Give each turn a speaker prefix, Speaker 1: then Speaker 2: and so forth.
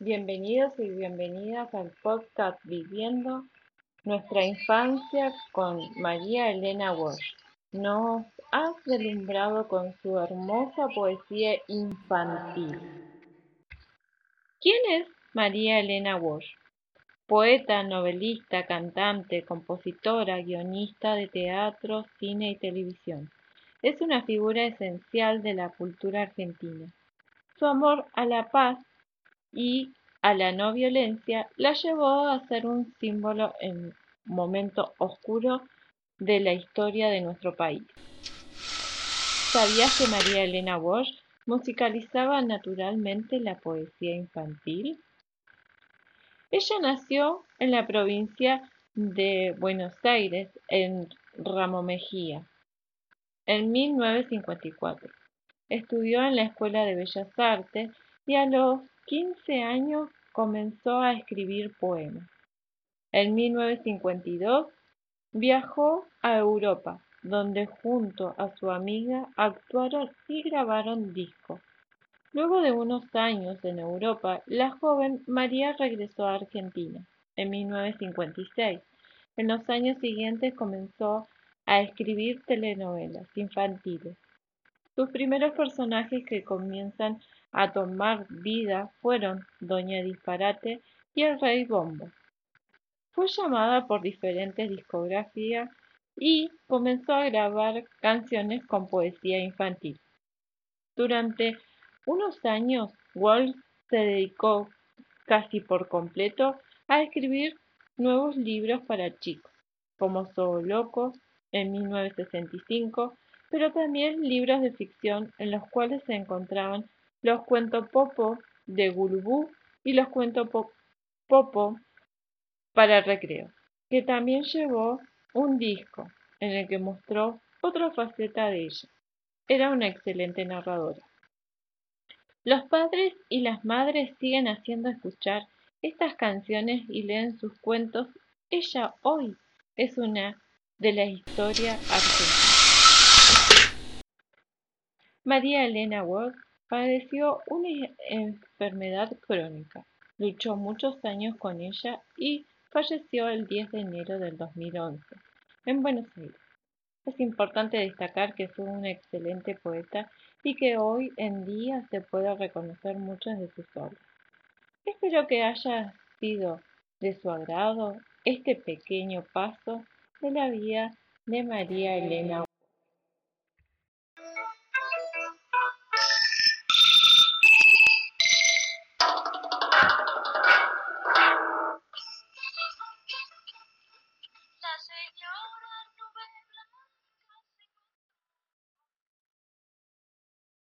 Speaker 1: Bienvenidos y bienvenidas al podcast Viviendo nuestra infancia con María Elena Walsh. Nos has delumbrado con su hermosa poesía infantil. ¿Quién es María Elena Walsh? Poeta, novelista, cantante, compositora, guionista de teatro, cine y televisión. Es una figura esencial de la cultura argentina. Su amor a la paz y a la no violencia la llevó a ser un símbolo en momento oscuro de la historia de nuestro país. ¿Sabías que María Elena Walsh musicalizaba naturalmente la poesía infantil? Ella nació en la provincia de Buenos Aires, en Ramo Mejía, en 1954. Estudió en la Escuela de Bellas Artes y a los 15 años comenzó a escribir poemas. En 1952 viajó a Europa, donde junto a su amiga actuaron y grabaron discos. Luego de unos años en Europa, la joven María regresó a Argentina en 1956. En los años siguientes comenzó a escribir telenovelas infantiles. Sus primeros personajes que comienzan a tomar vida fueron Doña Disparate y el Rey Bombo. Fue llamada por diferentes discografías y comenzó a grabar canciones con poesía infantil. Durante unos años, Walsh se dedicó casi por completo a escribir nuevos libros para chicos, como Loco en 1965, pero también libros de ficción en los cuales se encontraban los cuentos popo de Gulubú y los cuentos popo para recreo, que también llevó un disco en el que mostró otra faceta de ella. Era una excelente narradora. Los padres y las madres siguen haciendo escuchar estas canciones y leen sus cuentos. Ella hoy es una de la historia argentina. María Elena Walsh Padeció una enfermedad crónica, luchó muchos años con ella y falleció el 10 de enero del 2011 en Buenos Aires. Es importante destacar que fue un excelente poeta y que hoy en día se puede reconocer muchas de sus obras. Espero que haya sido de su agrado este pequeño paso de la vida de María Elena. Señor.